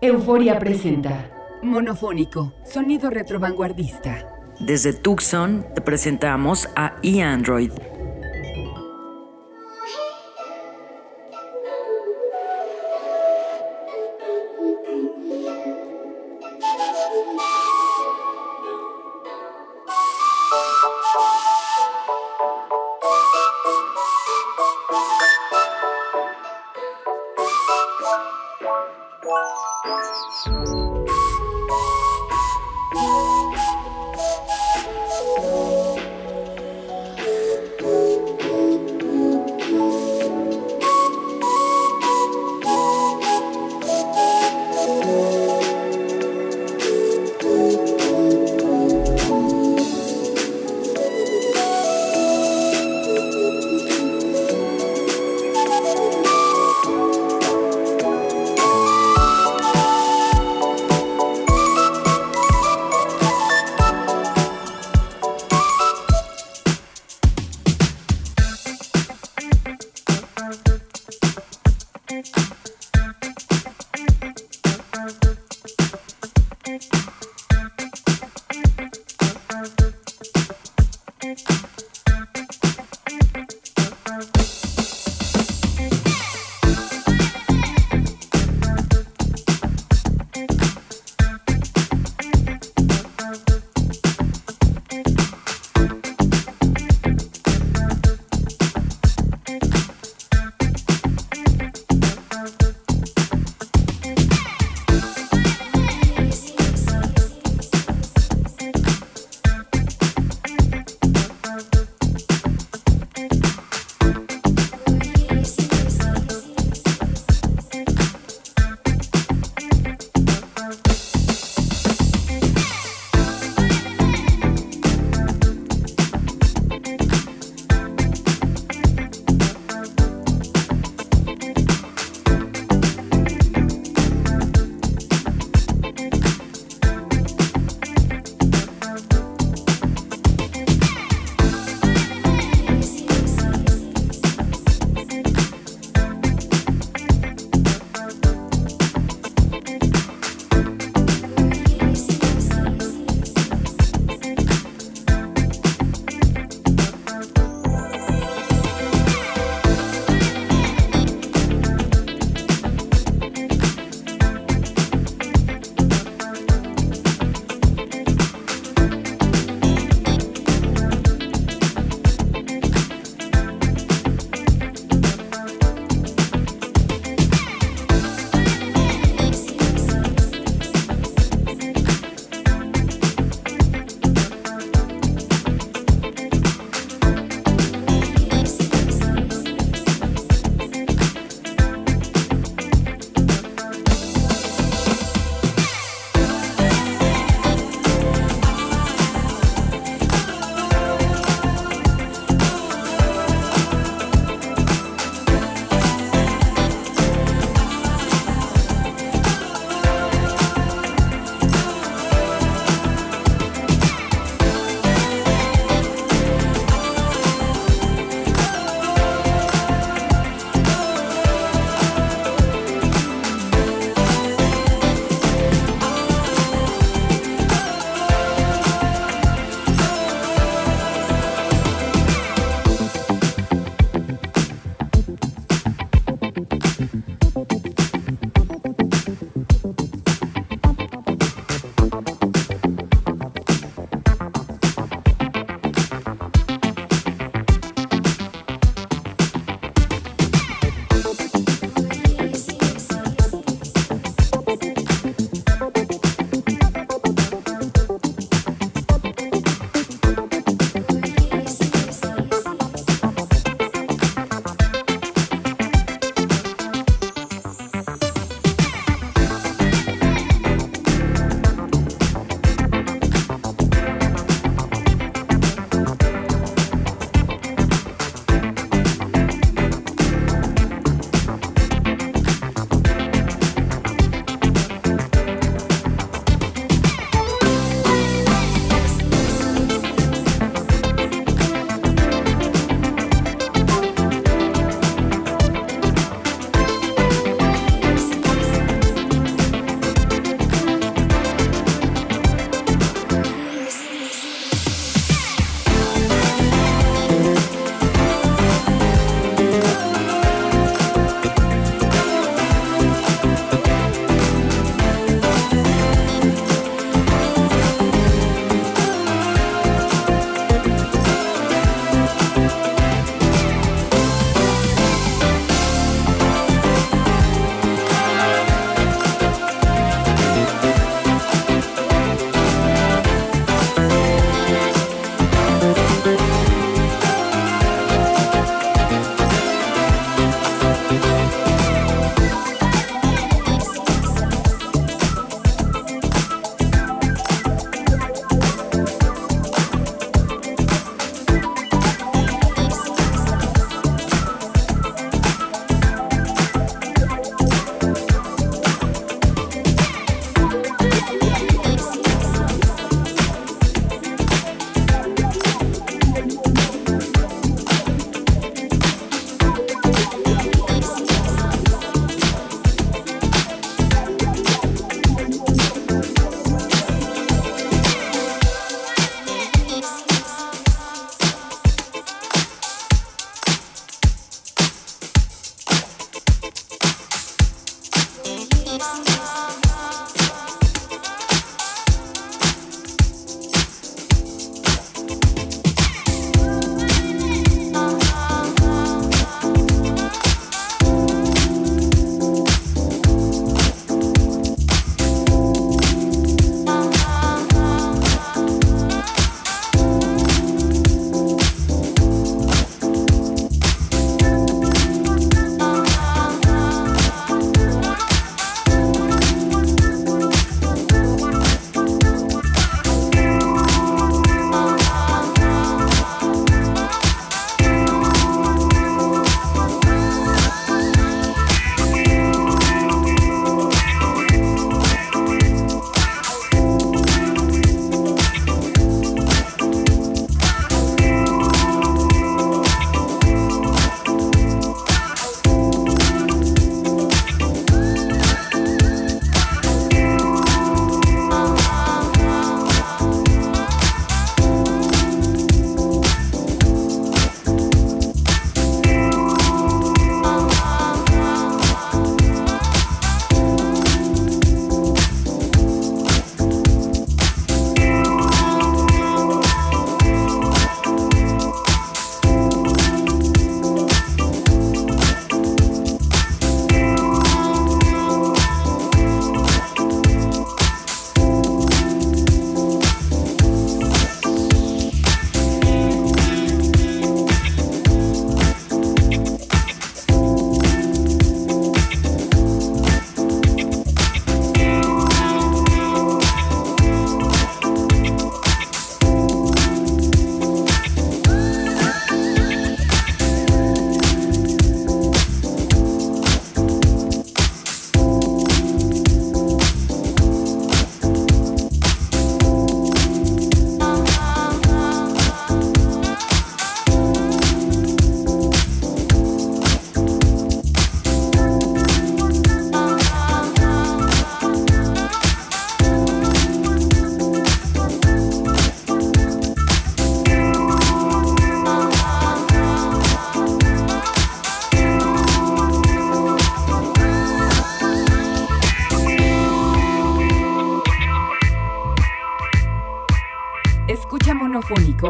Euforia presenta. Monofónico, sonido retrovanguardista. Desde Tucson te presentamos a eAndroid.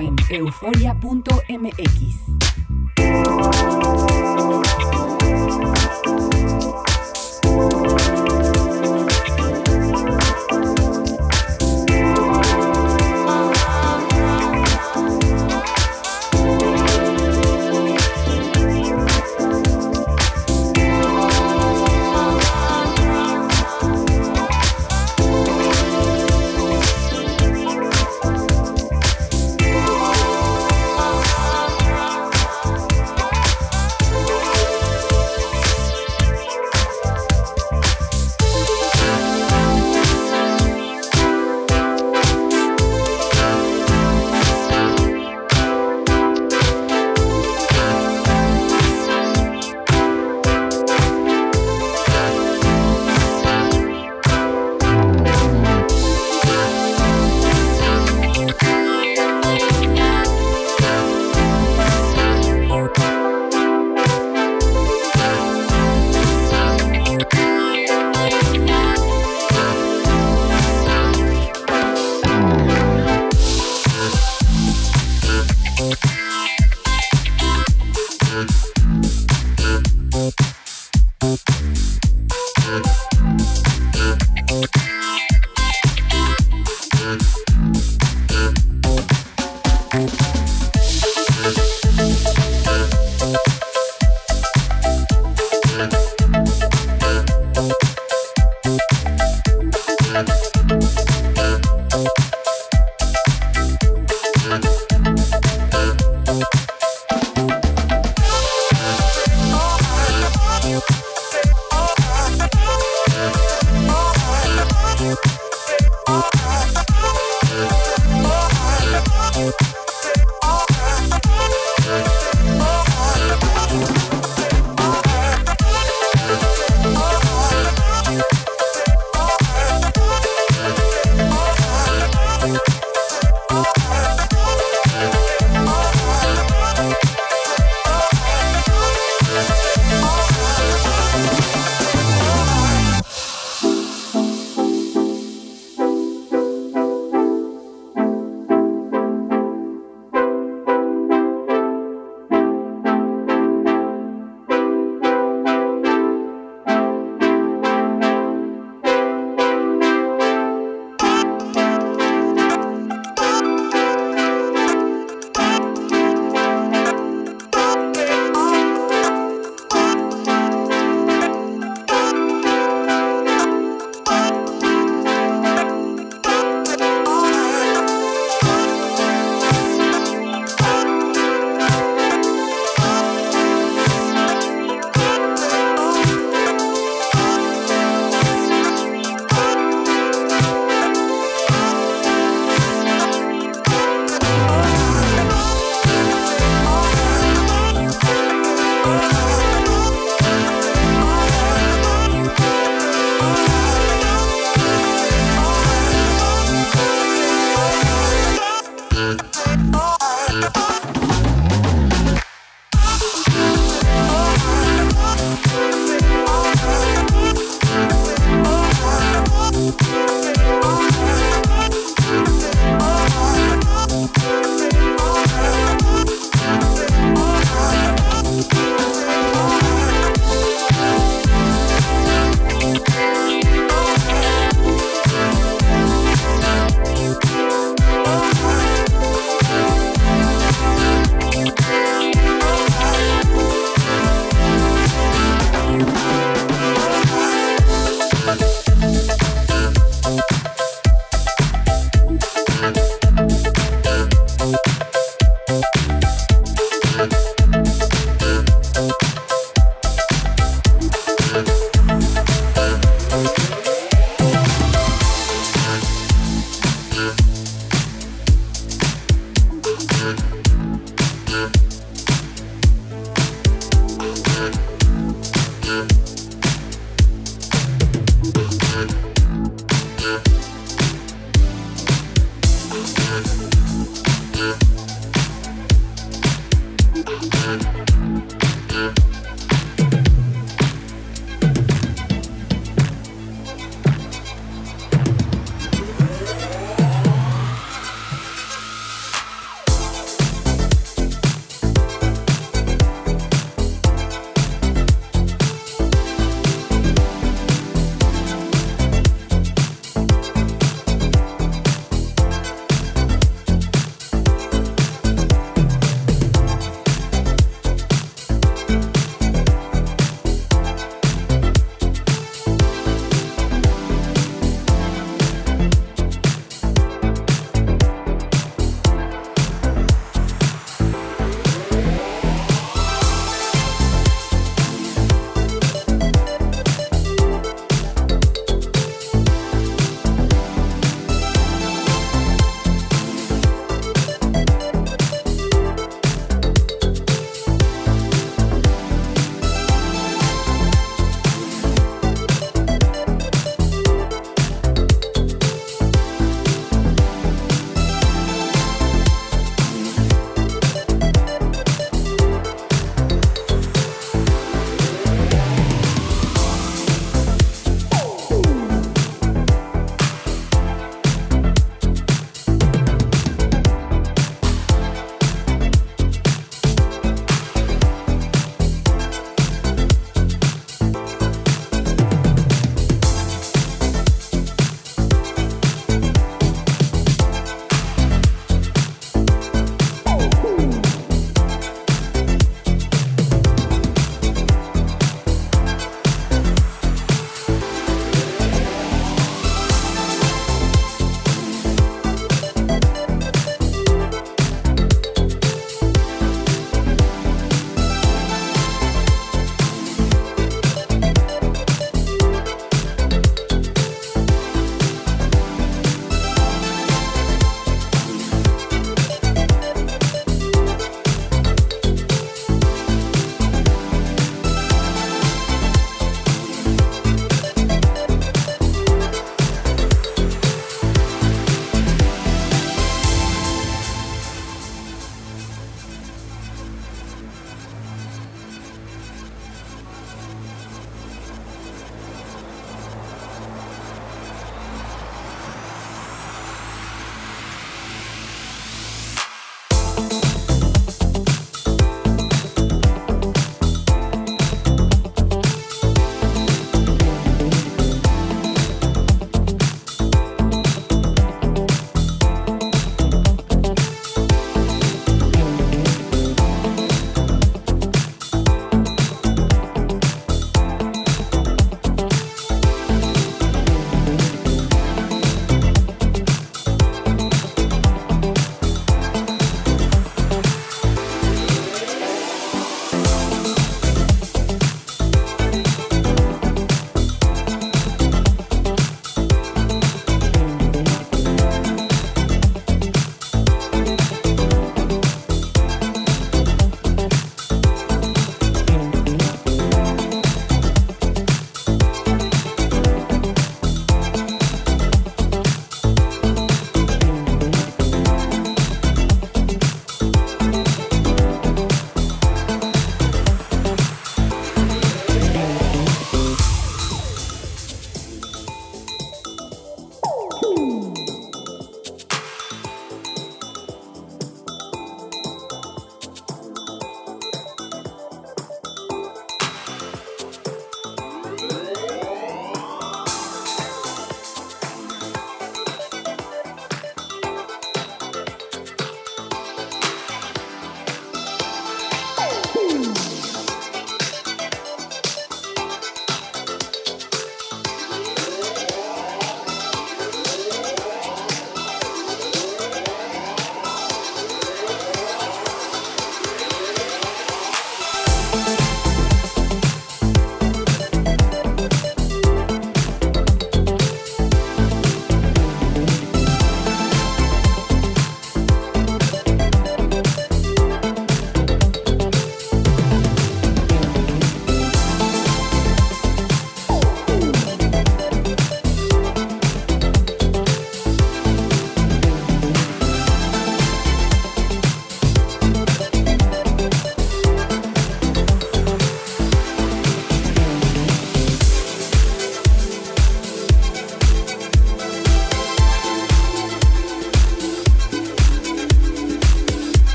En euforia.mx.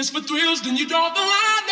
kiss for thrills, then you draw the line.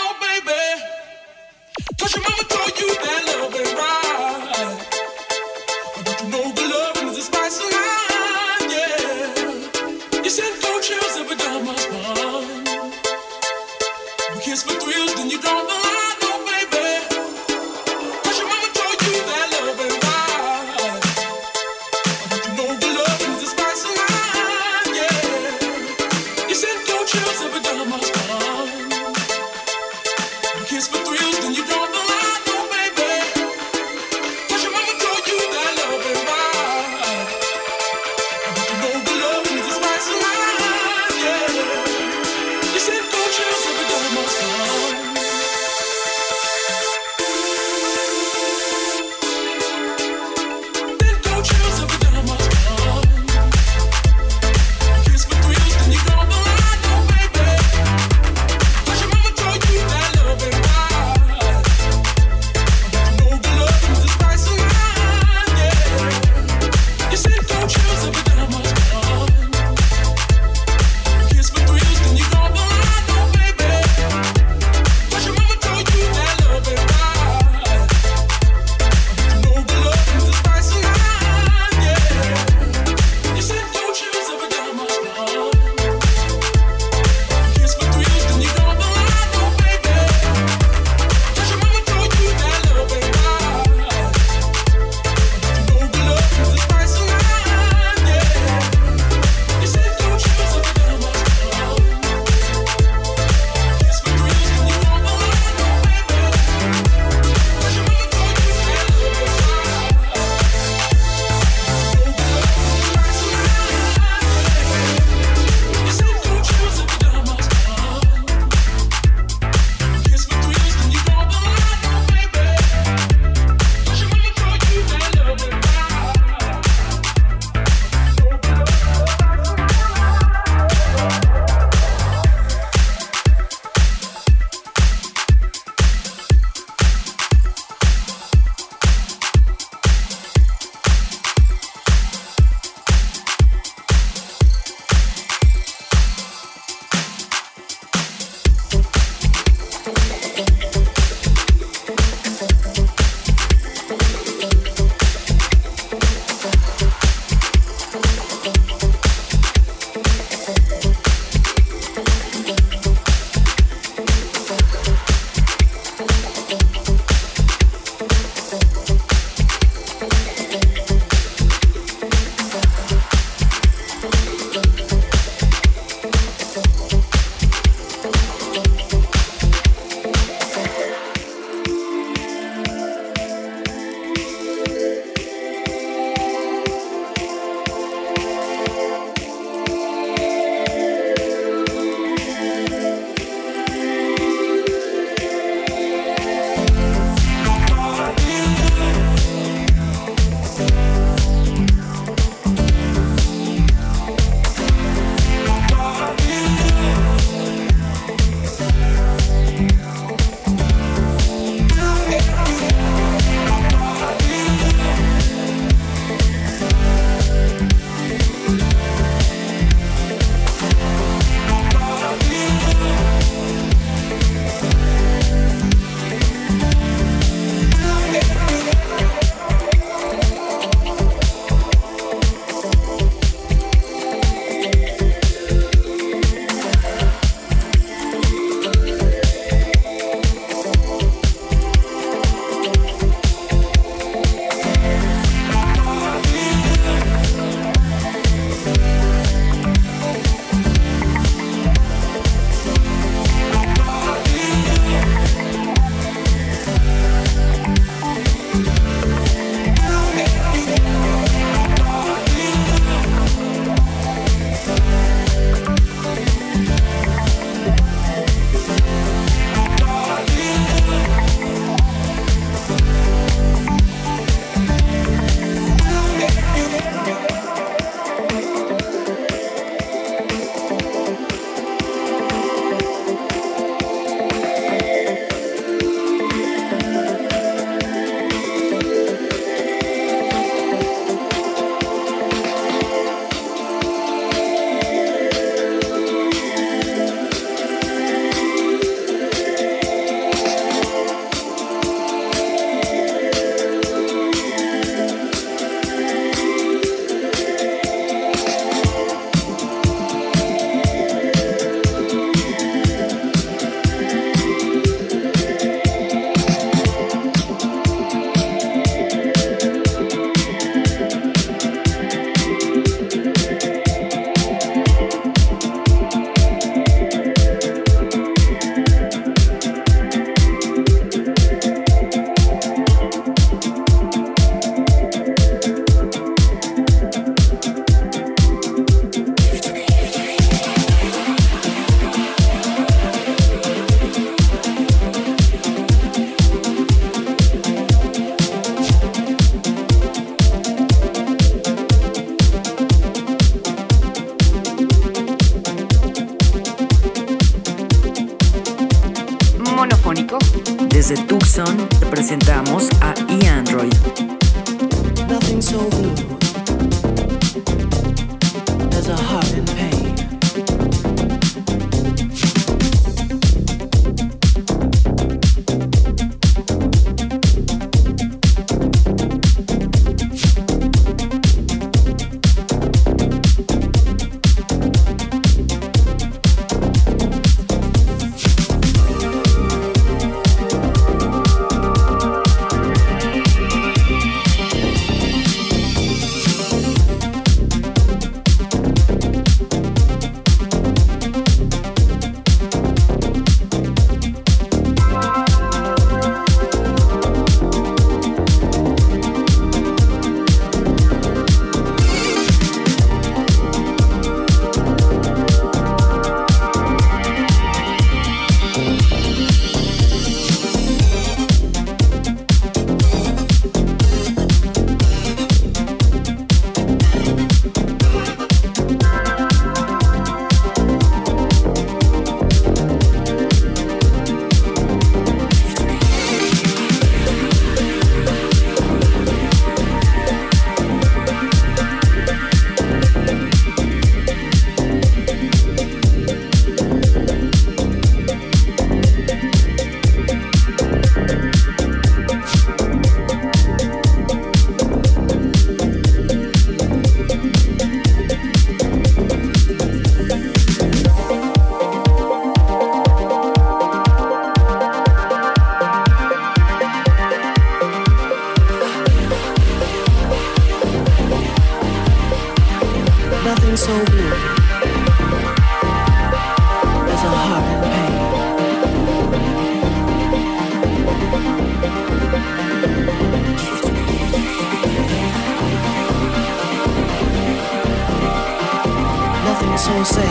so sad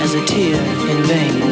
as a tear in vain.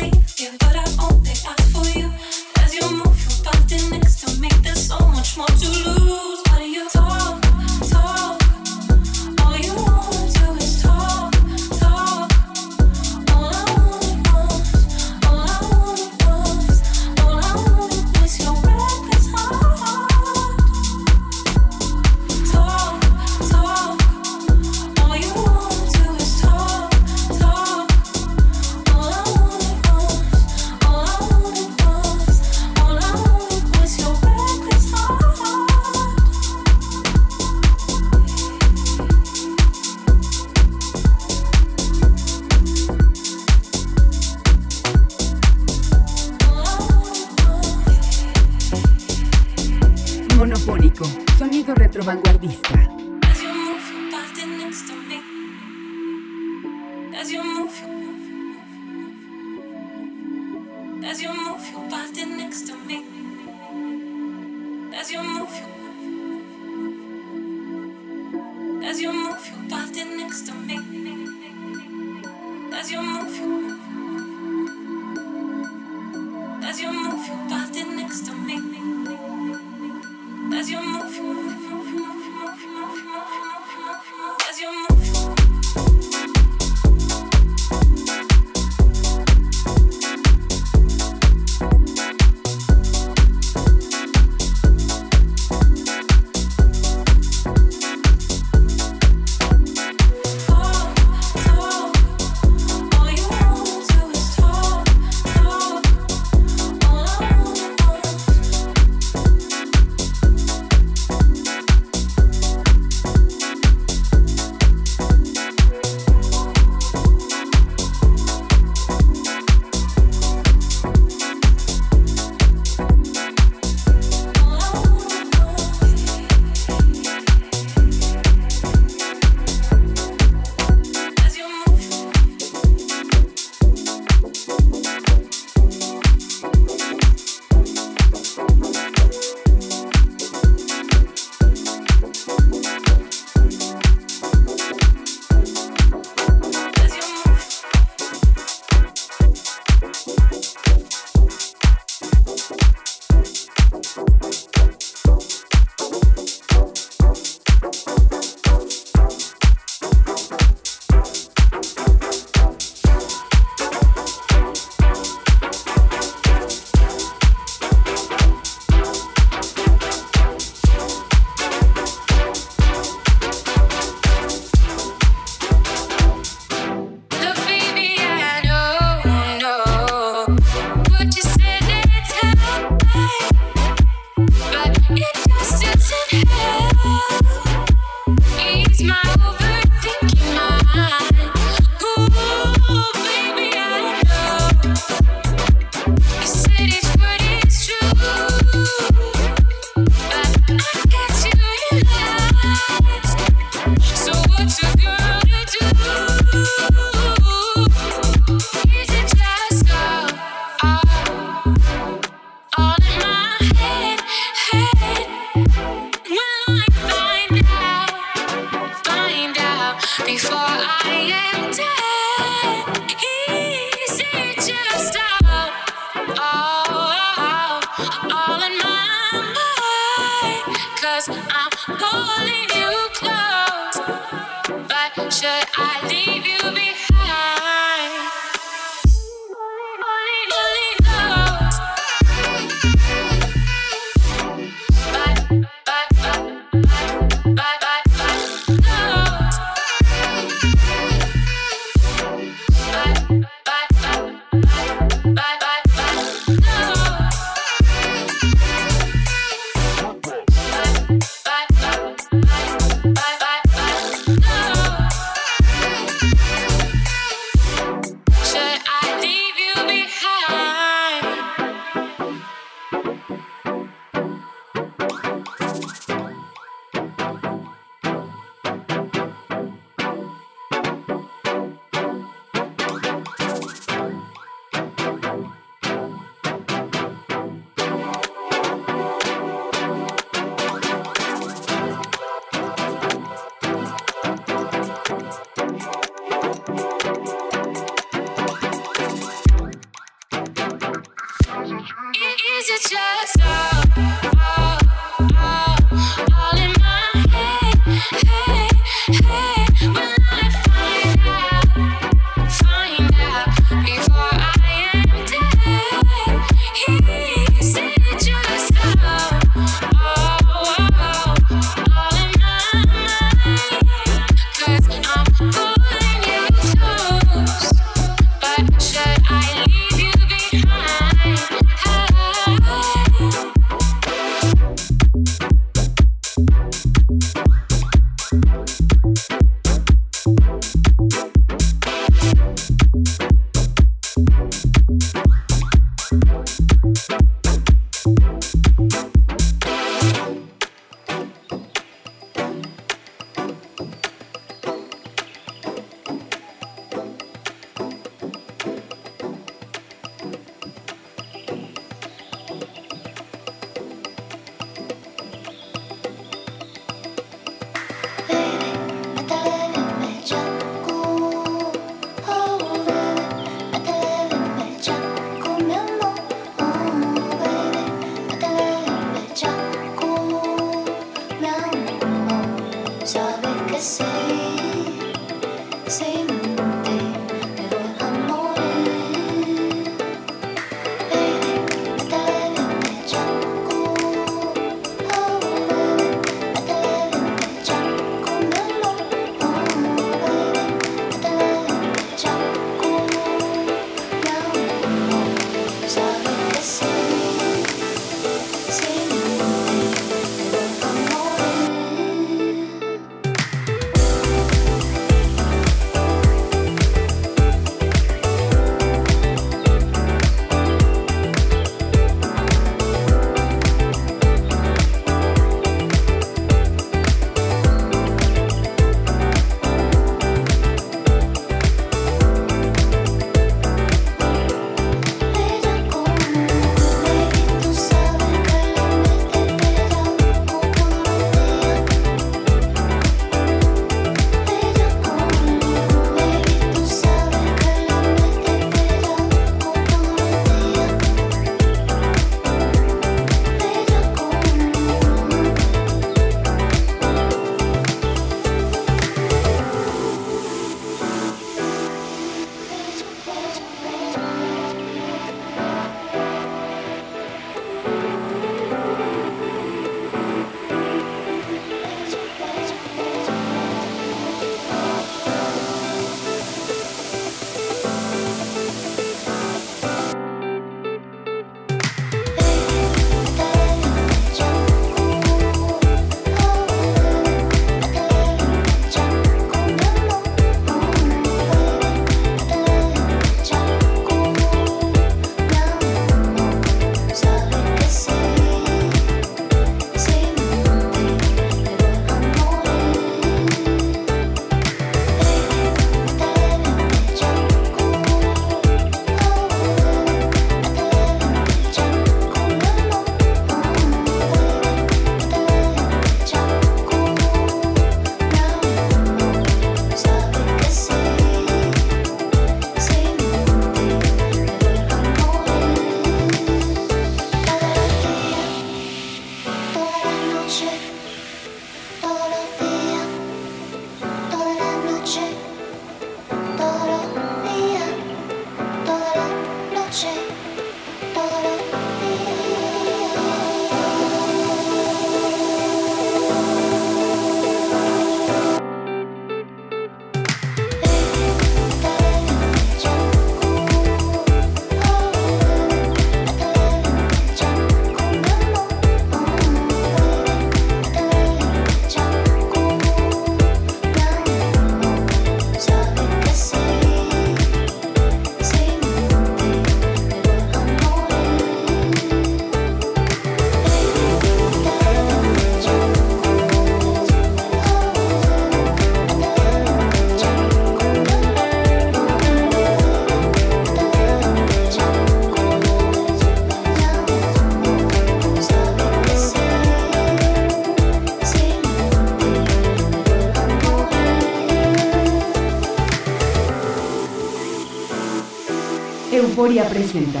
Euforia presenta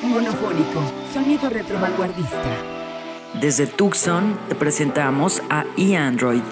Monofónico, sonido retrovanguardista. Desde Tucson te presentamos a eAndroid,